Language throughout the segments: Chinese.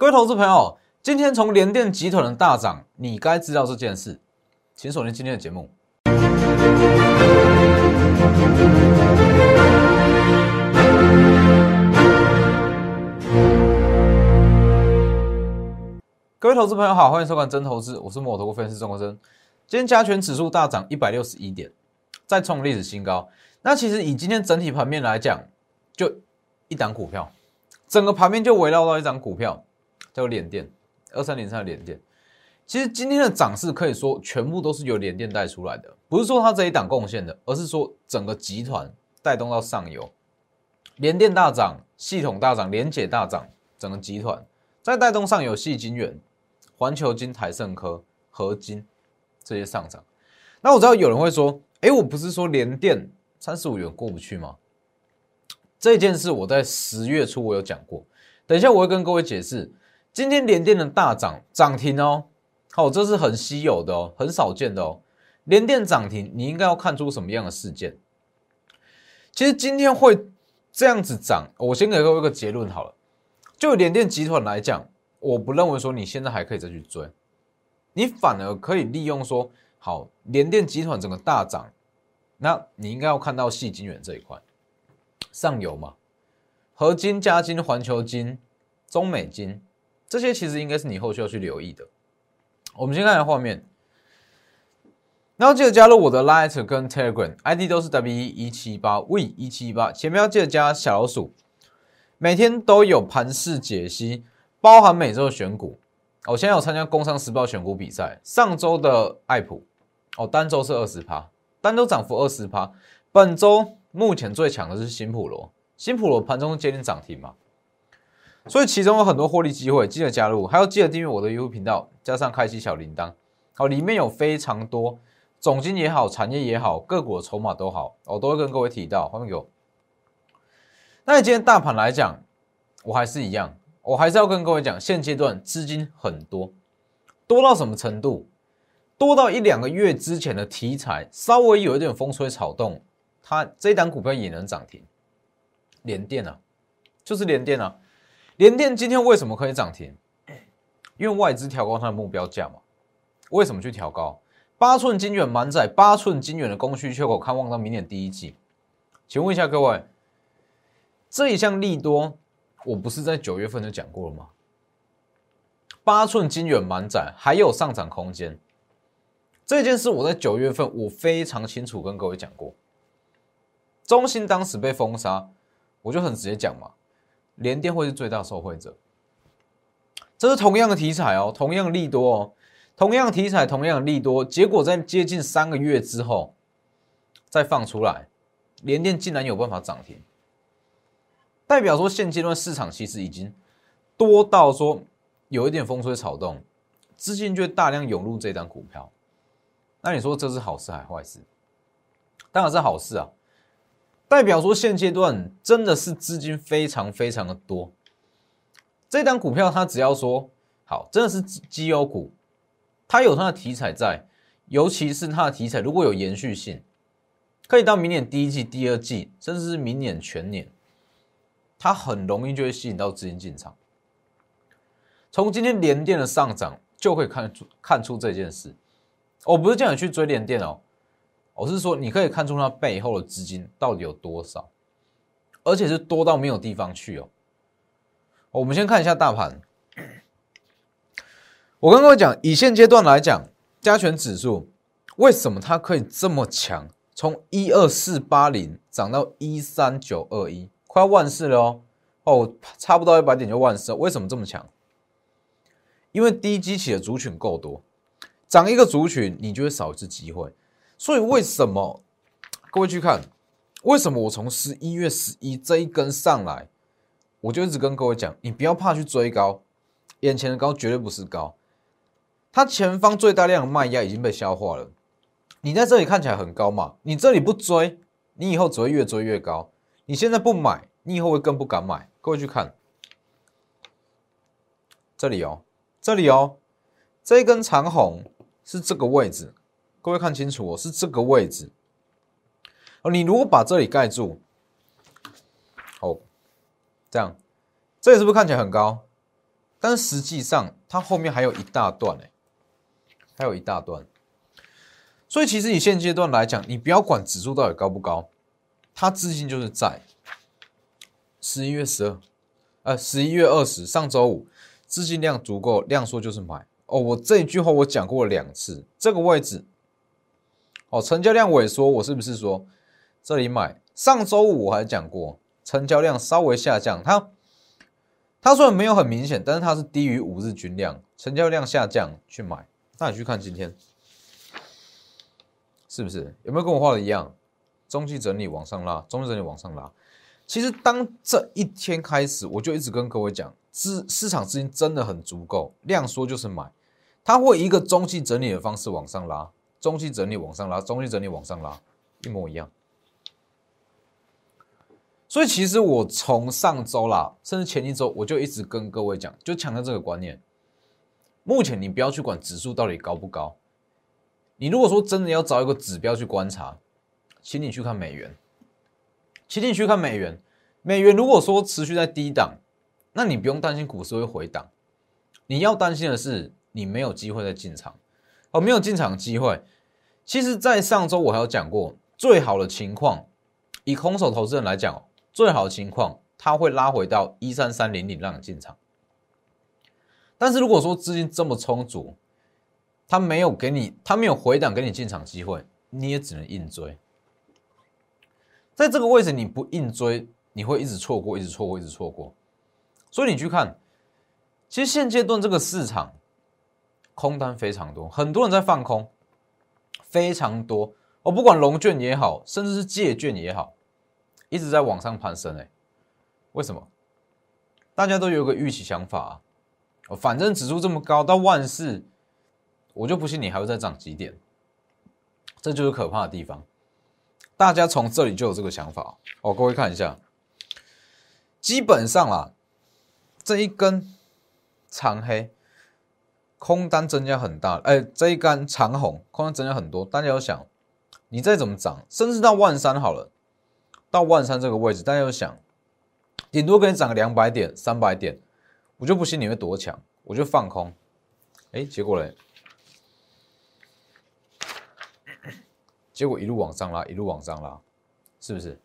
各位投资朋友，今天从联电集团的大涨，你该知道这件事，请锁定今天的节目。各位投资朋友好，欢迎收看真投资，我是摩投顾分析师钟国珍。今天加权指数大涨一百六十一点，再创历史新高。那其实以今天整体盘面来讲，就一档股票，整个盘面就围绕到一张股票，有联电二三零三的联电。其实今天的涨势可以说全部都是由联电带出来的，不是说它这一档贡献的，而是说整个集团带动到上游，联电大涨，系统大涨，联解大涨，整个集团再带动上游，细晶圆。环球金、台盛科、合金这些上涨，那我知道有人会说：“哎，我不是说联电三十五元过不去吗？”这件事我在十月初我有讲过，等一下我会跟各位解释。今天联电的大涨涨停哦，好，这是很稀有的哦，很少见的哦。联电涨停，你应该要看出什么样的事件？其实今天会这样子涨，我先给各位一个结论好了。就联电集团来讲。我不认为说你现在还可以再去追，你反而可以利用说好联电集团整个大涨，那你应该要看到细晶圆这一块上游嘛，合金、加金、环球金、中美金这些其实应该是你后续要去留意的。我们先看下画面，然后记得加入我的 Light 跟 Telegram，ID 都是 W 一七八 V 一七八，前面要记得加小老鼠，每天都有盘势解析。包含每周的选股，我现在有参加工商时报选股比赛。上周的爱普，哦，单周是二十趴，单周涨幅二十趴。本周目前最强的是新普罗，新普罗盘中接近涨停嘛，所以其中有很多获利机会，记得加入，还要记得订阅我的 YouTube 频道，加上开启小铃铛。好，里面有非常多总金也好，产业也好，个股筹码都好，我都会跟各位提到。欢迎有。那今天大盘来讲，我还是一样。我还是要跟各位讲，现阶段资金很多，多到什么程度？多到一两个月之前的题材稍微有一点风吹草动，它这档股票也能涨停。连电啊，就是连电啊，联电今天为什么可以涨停？因为外资调高它的目标价嘛。为什么去调高？八寸晶圆满载，八寸晶圆的供需缺口看望到明年第一季。请问一下各位，这一项利多？我不是在九月份就讲过了吗？八寸金圆满载还有上涨空间，这件事我在九月份我非常清楚跟各位讲过。中芯当时被封杀，我就很直接讲嘛，联电会是最大受惠者。这是同样的题材哦，同样利多哦，同样题材，同样利多，结果在接近三个月之后再放出来，联电竟然有办法涨停。代表说，现阶段市场其实已经多到说有一点风吹草动，资金就大量涌入这张股票。那你说这是好事还是坏事？当然是好事啊！代表说现阶段真的是资金非常非常的多。这张股票它只要说好，真的是绩优股，它有它的题材在，尤其是它的题材如果有延续性，可以到明年第一季、第二季，甚至是明年全年。它很容易就会吸引到资金进场。从今天联电的上涨就可以看出看出这件事。我不是叫你去追联电哦，我是说你可以看出它背后的资金到底有多少，而且是多到没有地方去哦。我们先看一下大盘。我跟各位讲，以现阶段来讲，加权指数为什么它可以这么强？从一二四八零涨到一三九二一。快要万事了哦，哦，差不多一百点就万事，为什么这么强？因为低基企的族群够多，涨一个族群你就会少一次机会，所以为什么？各位去看，为什么我从十一月十一这一根上来，我就一直跟各位讲，你不要怕去追高，眼前的高绝对不是高，它前方最大量的卖压已经被消化了，你在这里看起来很高嘛，你这里不追，你以后只会越追越高。你现在不买，你以后会更不敢买。各位去看这里哦，这里哦，这一根长红是这个位置，各位看清楚哦，是这个位置。哦，你如果把这里盖住，哦，这样，这里是不是看起来很高？但实际上它后面还有一大段哎，还有一大段。所以其实以现阶段来讲，你不要管指数到底高不高，它资金就是在十一月十二，呃，十一月二十，上周五资金量足够，量缩就是买哦。我这一句话我讲过两次，这个位置哦，成交量萎缩，我是不是说这里买？上周五我还讲过，成交量稍微下降，它它虽然没有很明显，但是它是低于五日均量，成交量下降去买。那你去看今天。是不是有没有跟我画的一样？中期整理往上拉，中期整理往上拉。其实当这一天开始，我就一直跟各位讲，资市场资金真的很足够，量缩就是买，它会一个中期整理的方式往上拉，中期整理往上拉，中期整理往上拉，一模一样。所以其实我从上周啦，甚至前一周，我就一直跟各位讲，就强调这个观念。目前你不要去管指数到底高不高。你如果说真的要找一个指标去观察，请你去看美元，请你去看美元。美元如果说持续在低档，那你不用担心股市会回档，你要担心的是你没有机会再进场，哦，没有进场机会。其实，在上周我还有讲过，最好的情况，以空手投资人来讲，最好的情况，它会拉回到一三三零零让你进场。但是如果说资金这么充足，他没有给你，他没有回档给你进场机会，你也只能硬追。在这个位置你不硬追，你会一直错过，一直错过，一直错过。所以你去看，其实现阶段这个市场空单非常多，很多人在放空，非常多。我不管龙券也好，甚至是借券也好，一直在往上攀升。哎，为什么？大家都有个预期想法啊，反正指数这么高，到万事。我就不信你还会再涨几点，这就是可怕的地方。大家从这里就有这个想法哦。各位看一下，基本上啦，这一根长黑，空单增加很大。哎，这一根长红，空单增加很多。大家要想，你再怎么涨，甚至到万三好了，到万三这个位置，大家要想，顶多给你涨个两百点、三百点，我就不信你会多强，我就放空。哎，结果嘞？结果一路往上拉，一路往上拉，是不是？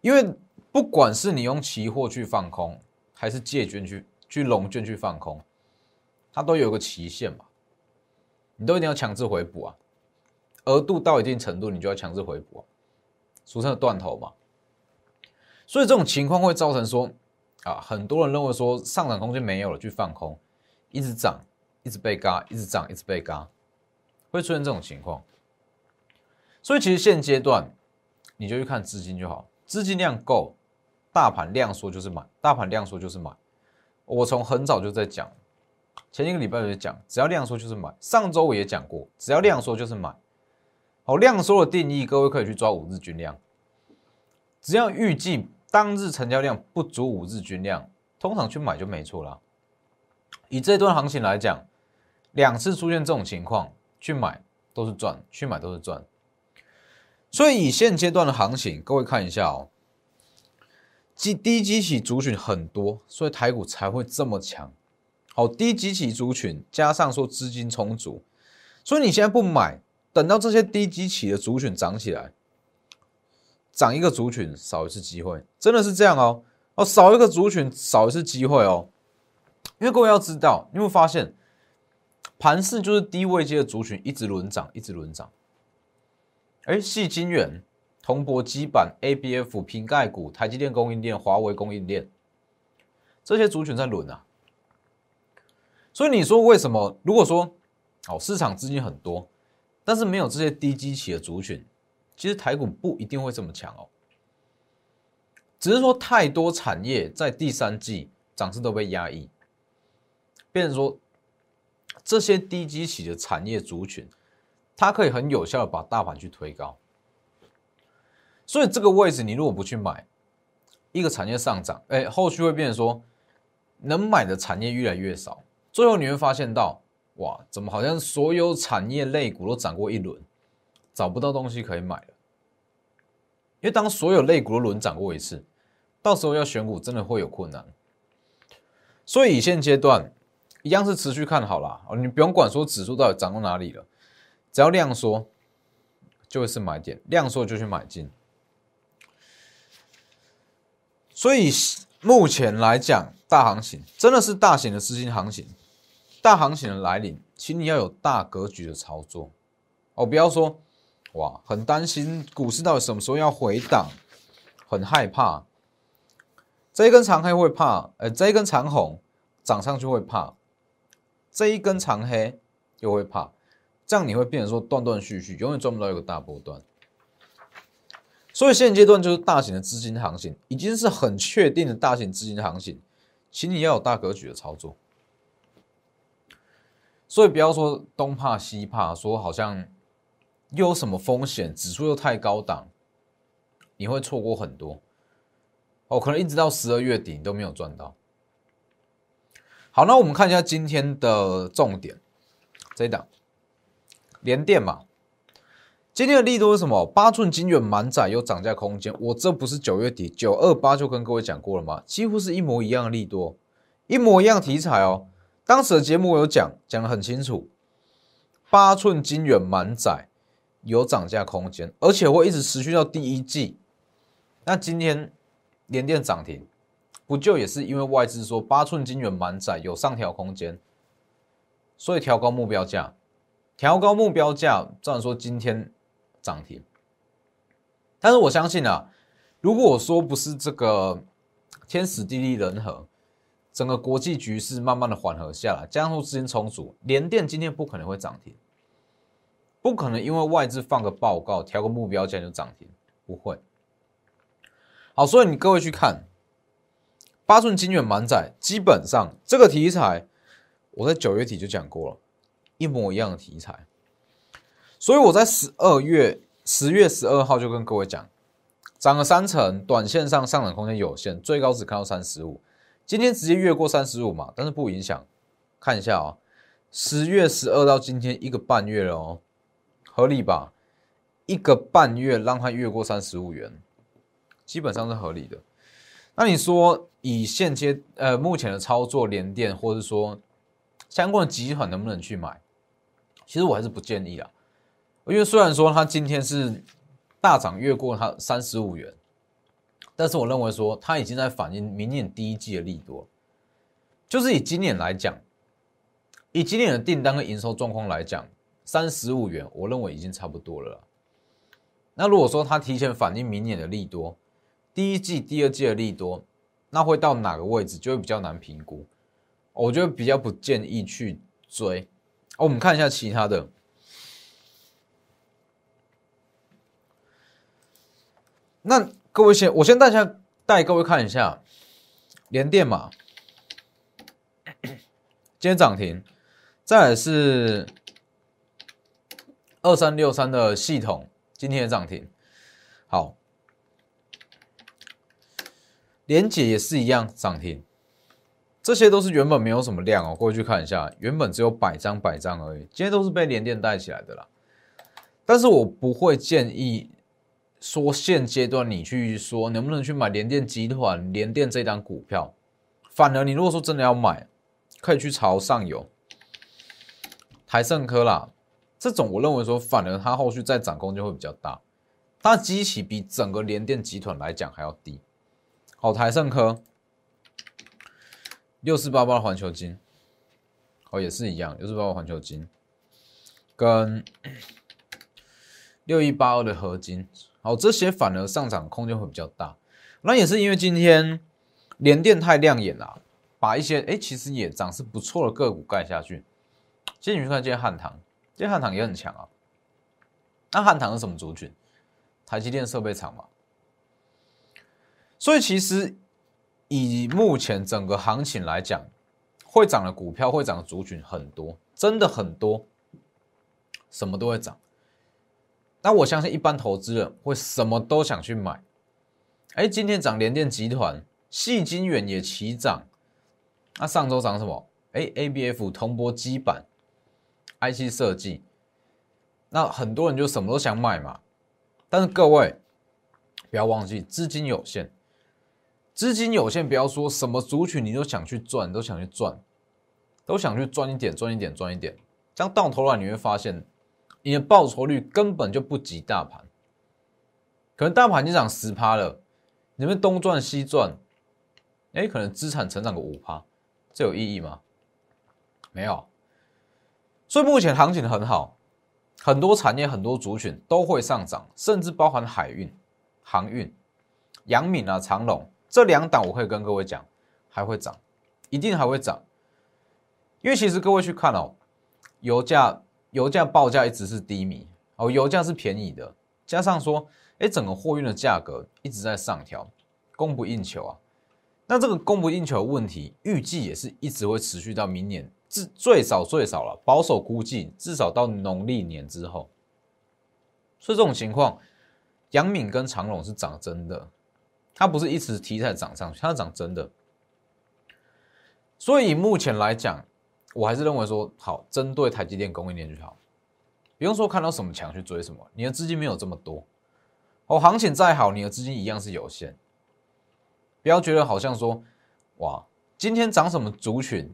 因为不管是你用期货去放空，还是借券去去融券去放空，它都有个期限嘛，你都一定要强制回补啊，额度到一定程度，你就要强制回补啊，俗称的断头嘛。所以这种情况会造成说，啊，很多人认为说上涨空间没有了，去放空，一直涨，一直被嘎，一直涨，一直被嘎。会出现这种情况，所以其实现阶段你就去看资金就好，资金量够，大盘量缩就是买，大盘量缩就是买。我从很早就在讲，前一个礼拜就讲，只要量缩就是买。上周我也讲过，只要量缩就是买。好，量缩的定义，各位可以去抓五日均量，只要预计当日成交量不足五日均量，通常去买就没错了。以这段行情来讲，两次出现这种情况。去买都是赚，去买都是赚。所以以现阶段的行情，各位看一下哦，基低基起族群很多，所以台股才会这么强。好，低基起族群加上说资金充足，所以你现在不买，等到这些低基起的族群涨起来，涨一个族群少一次机会，真的是这样哦。哦，少一个族群少一次机会哦。因为各位要知道，你会发现。盘势就是低位阶的族群一直轮涨，一直轮涨。哎，细金元、铜箔基板、ABF、瓶盖股、台积电供应链、华为供应链，这些族群在轮啊。所以你说为什么？如果说哦，市场资金很多，但是没有这些低基企的族群，其实台股不一定会这么强哦。只是说太多产业在第三季涨势都被压抑，变成说。这些低基企的产业族群，它可以很有效的把大盘去推高。所以这个位置你如果不去买，一个产业上涨，哎，后续会变成说，能买的产业越来越少，最后你会发现到，哇，怎么好像所有产业类股都涨过一轮，找不到东西可以买了。因为当所有类股都轮涨过一次，到时候要选股真的会有困难。所以现阶段一样是持续看好啦。哦，你不用管说指数到底涨到哪里了，只要量缩就会是买点，量缩就去买进。所以目前来讲，大行情真的是大型的资金行情，大行情的来临，请你要有大格局的操作。哦，不要说哇，很担心股市到底什么时候要回档，很害怕。这一根长黑会怕，呃，这一根长红涨上去会怕，这一根长黑又会怕，这样你会变成说断断续续，永远赚不到一个大波段。所以现阶段就是大型的资金行情，已经是很确定的大型资金行情，请你要有大格局的操作。所以不要说东怕西怕，说好像又有什么风险，指数又太高档，你会错过很多。哦，可能一直到十二月底你都没有赚到。好，那我们看一下今天的重点，这一档连电嘛。今天的利多是什么？八寸金圆满载有涨价空间。我这不是九月底九二八就跟各位讲过了吗？几乎是一模一样的利多，一模一样题材哦。当时的节目我有讲，讲的很清楚。八寸金圆满载有涨价空间，而且会一直持续到第一季。那今天连电涨停，不就也是因为外资说八寸金圆满载有上调空间，所以调高目标价，调高目标价，这样说今天。涨停，但是我相信啊，如果我说不是这个天时地利人和，整个国际局势慢慢的缓和下来，加上资金充足，联电今天不可能会涨停，不可能因为外资放个报告调个目标价就涨停，不会。好，所以你各位去看八寸金圆满载，基本上这个题材我在九月底就讲过了，一模一样的题材。所以我在十二月十月十二号就跟各位讲，涨了三成，短线上上涨空间有限，最高只看到三十五，今天直接越过三十五嘛，但是不影响。看一下啊，十月十二到今天一个半月了哦，合理吧？一个半月让它越过三十五元，基本上是合理的。那你说以现阶呃目前的操作连电，或者说相关的集团能不能去买？其实我还是不建议啊。因为虽然说它今天是大涨越过它三十五元，但是我认为说它已经在反映明年第一季的利多，就是以今年来讲，以今年的订单跟营收状况来讲，三十五元我认为已经差不多了。那如果说它提前反映明年的利多，第一季、第二季的利多，那会到哪个位置就会比较难评估，我觉得比较不建议去追。我们看一下其他的。那各位先，我先带下带各位看一下，联电嘛，今天涨停，再来是二三六三的系统，今天也涨停，好，联解也是一样涨停，这些都是原本没有什么量哦，过去看一下，原本只有百张百张而已，今天都是被联电带起来的啦，但是我不会建议。说现阶段你去说能不能去买联电集团联电这张股票，反而你如果说真的要买，可以去朝上游台盛科啦，这种我认为说反而它后续再涨空间会比较大，它的基期比整个联电集团来讲还要低。好，台盛科六四八八环球金，哦也是一样，六四八八环球金跟六一八二的合金。好，这些反而上涨空间会比较大，那也是因为今天联电太亮眼了，把一些哎其实也涨势不错的个股盖下去。其实你去看今天汉唐，今天汉唐也很强啊。那汉唐是什么族群？台积电设备厂嘛。所以其实以目前整个行情来讲，会涨的股票、会涨的族群很多，真的很多，什么都会涨。那我相信一般投资人会什么都想去买，哎，今天涨联电集团，细金远也齐涨，那上周涨什么？哎，A B F 铜箔基板，I C 设计，那很多人就什么都想买嘛。但是各位不要忘记，资金有限，资金有限，不要说什么族群你都想去赚，都想去赚，都想去赚一点，赚一点，赚一点。这样到头来你会发现，你的报酬率根本就不及大盘。可能大盘已经涨十趴了，你们东赚西赚，哎，可能资产成长个五趴，这有意义吗？没有。所以目前行情很好，很多产业、很多族群都会上涨，甚至包含海运、航运、阳敏啊、长隆。这两档我可以跟各位讲，还会涨，一定还会涨。因为其实各位去看哦，油价油价报价一直是低迷哦，油价是便宜的，加上说，哎，整个货运的价格一直在上调，供不应求啊。那这个供不应求的问题，预计也是一直会持续到明年，至最少最少了，保守估计至少到农历年之后。所以这种情况，杨敏跟长隆是涨真的。它不是一直题材涨上去，它涨真的。所以目前来讲，我还是认为说好，针对台积电供应链就好，不用说看到什么强去追什么。你的资金没有这么多，哦，行情再好，你的资金一样是有限。不要觉得好像说，哇，今天涨什么族群？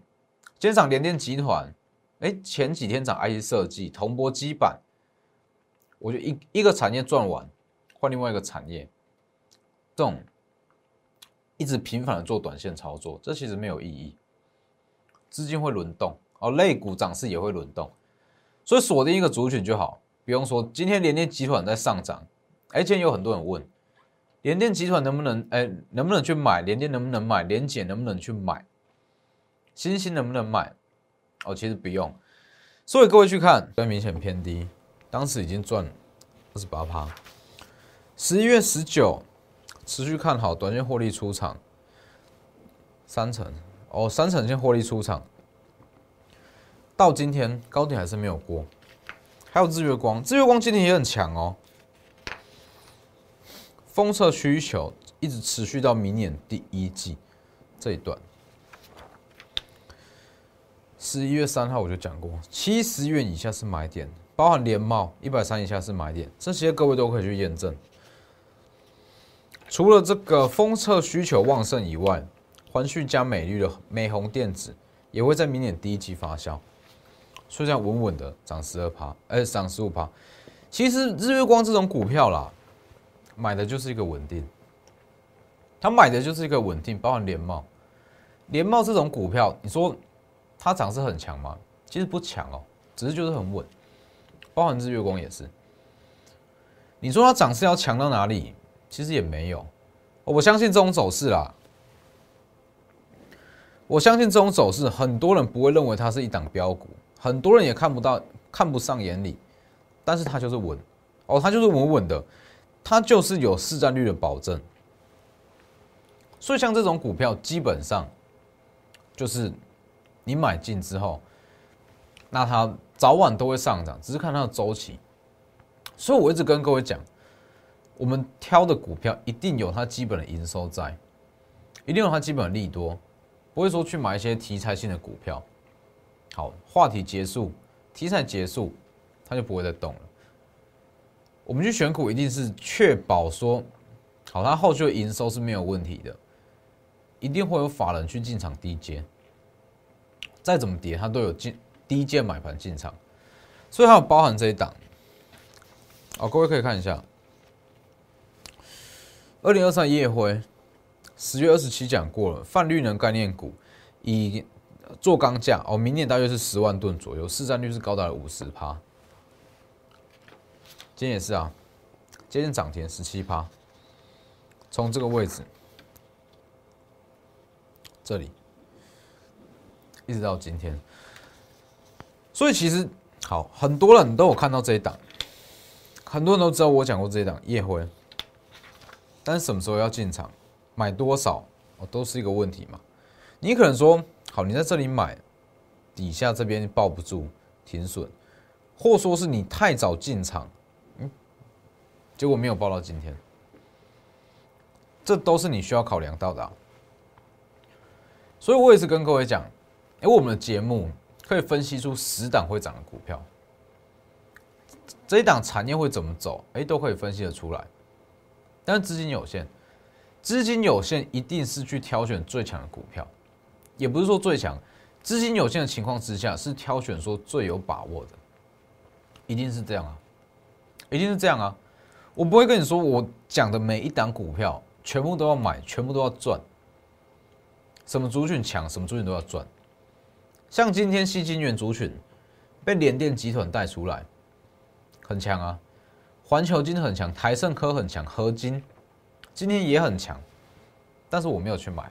今天涨联电集团，哎，前几天涨 IC 设计、铜箔基板，我觉得一一个产业赚完，换另外一个产业，这种。一直频繁的做短线操作，这其实没有意义。资金会轮动哦，类股涨势也会轮动，所以锁定一个族群就好。比方说，今天联电集团在上涨，哎，今天有很多人问，联电集团能不能，哎，能不能去买？联电能不能买？联检能不能去买？新兴能不能买？哦，其实不用。所以各位去看，最明显偏低，当时已经赚二十八趴。十一月十九。持续看好，短线获利出场，三成哦，三成先获利出场。到今天高点还是没有过，还有日月光，日月光今天也很强哦。封测需求一直持续到明年第一季这一段。十一月三号我就讲过，七十元以下是买点，包含连帽一百三以下是买点，这些各位都可以去验证。除了这个封测需求旺盛以外，环旭加美绿的美红电子也会在明年第一季发酵，所以这样稳稳的涨十二趴，哎，涨十五趴。其实日月光这种股票啦，买的就是一个稳定，他买的就是一个稳定，包含联茂，联茂这种股票，你说它涨势很强吗？其实不强哦，只是就是很稳，包含日月光也是。你说它涨势要强到哪里？其实也没有，我相信这种走势啦。我相信这种走势，很多人不会认为它是一档标股，很多人也看不到、看不上眼里。但是它就是稳哦，它就是稳稳的，它就是有市占率的保证。所以像这种股票，基本上就是你买进之后，那它早晚都会上涨，只是看它的周期。所以我一直跟各位讲。我们挑的股票一定有它基本的营收在，一定有它基本的利多，不会说去买一些题材性的股票。好，话题结束，题材结束，它就不会再动了。我们去选股一定是确保说，好，它后续的营收是没有问题的，一定会有法人去进场低阶，再怎么跌，它都有进低阶买盘进场，所以它有包含这一档。好，各位可以看一下。二零二三夜辉，十月二十七讲过了，泛绿能概念股以做钢价哦，明年大约是十万吨左右，市占率是高达了五十趴。今天也是啊，今天涨停十七趴，从这个位置这里一直到今天，所以其实好，很多人都有看到这一档，很多人都知道我讲过这一档夜辉。但是什么时候要进场，买多少哦，都是一个问题嘛。你可能说好，你在这里买，底下这边抱不住，停损，或说是你太早进场，嗯，结果没有抱到今天，这都是你需要考量到的。所以我也是跟各位讲，哎，我们的节目可以分析出十档会涨的股票，这一档产业会怎么走，哎，都可以分析的出来。但是资金有限，资金有限，一定是去挑选最强的股票，也不是说最强，资金有限的情况之下，是挑选说最有把握的，一定是这样啊，一定是这样啊，我不会跟你说我讲的每一档股票全部都要买，全部都要赚，什么族群强，什么族群都要赚，像今天西金元族群被联电集团带出来，很强啊，环球金很强，台盛科很强，合金。今天也很强，但是我没有去买，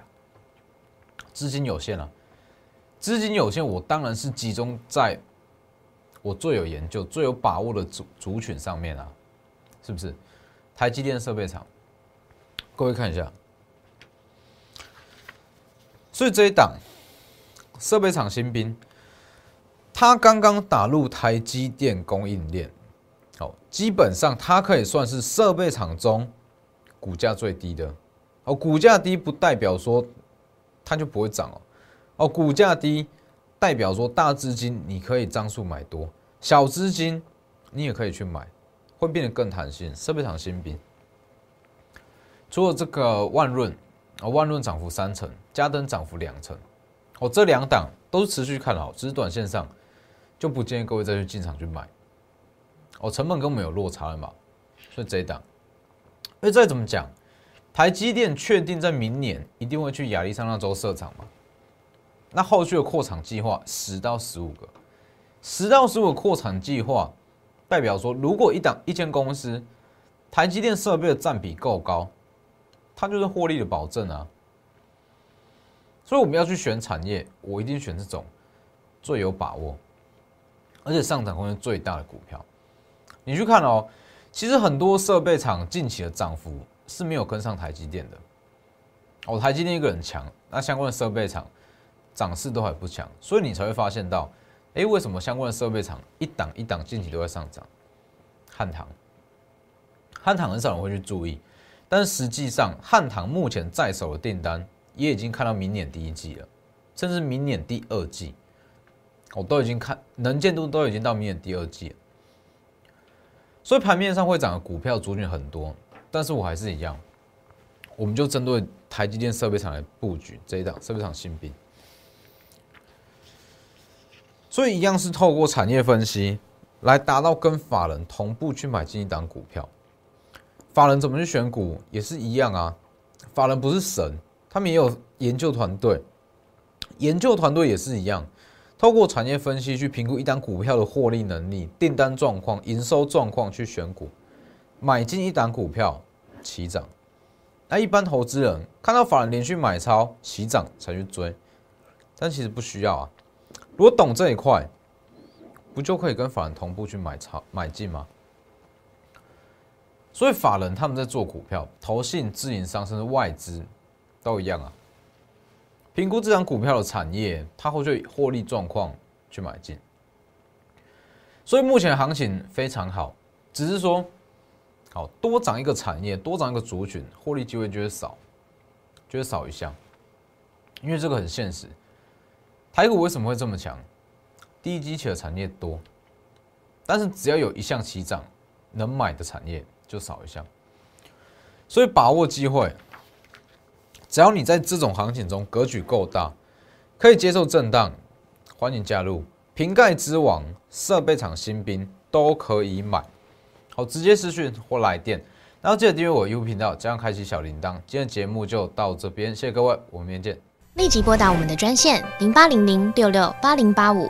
资金有限啊，资金有限，我当然是集中在我最有研究、最有把握的族族群上面啊，是不是？台积电设备厂，各位看一下，所以这一档设备厂新兵，他刚刚打入台积电供应链，哦，基本上它可以算是设备厂中。股价最低的哦，股价低不代表说它就不会涨哦。哦，股价低代表说大资金你可以张数买多，小资金你也可以去买，会变得更弹性。设备厂新兵，除了这个万润啊，万润涨幅三成，嘉登涨幅两成，哦，这两档都是持续看好，只是短线上就不建议各位再去进场去买。哦，成本跟我们有落差了嘛，所以这一档。那再怎么讲，台积电确定在明年一定会去亚利桑那州设厂吗？那后续的扩厂计划十到十五个，十到十五扩产计划，代表说如果一档一间公司台积电设备的占比够高，它就是获利的保证啊。所以我们要去选产业，我一定选这种最有把握，而且上涨空间最大的股票。你去看哦。其实很多设备厂近期的涨幅是没有跟上台积电的，哦，台积电一个人强，那相关的设备厂涨势都还不强，所以你才会发现到，哎，为什么相关的设备厂一档一档近期都在上涨？汉唐，汉唐很少人会去注意，但实际上汉唐目前在手的订单也已经看到明年第一季了，甚至明年第二季，我都已经看能见度都已经到明年第二季了。所以盘面上会涨的股票族群很多，但是我还是一样，我们就针对台积电设备厂来布局这一档设备厂新兵。所以一样是透过产业分析来达到跟法人同步去买进一档股票。法人怎么去选股也是一样啊，法人不是神，他们也有研究团队，研究团队也是一样。透过产业分析去评估一档股票的获利能力、订单状况、营收状况去选股，买进一档股票起涨。那一般投资人看到法人连续买超起涨才去追，但其实不需要啊。如果懂这一块，不就可以跟法人同步去买超买进吗？所以法人他们在做股票，投信、自营商甚至外资都一样啊。评估这张股票的产业，它后续获利状况去买进，所以目前行情非常好，只是说，好多涨一个产业，多涨一个族群，获利机会就会少，就会少一项，因为这个很现实。台股为什么会这么强？第一机器的产业多，但是只要有一项起涨，能买的产业就少一项，所以把握机会。只要你在这种行情中格局够大，可以接受震荡，欢迎加入。瓶盖之王、设备厂新兵都可以买，好，直接私讯或来电。然后记得订阅我 YouTube 频道，加上开启小铃铛。今天节目就到这边，谢谢各位，我们明天见。立即拨打我们的专线零八零零六六八零八五。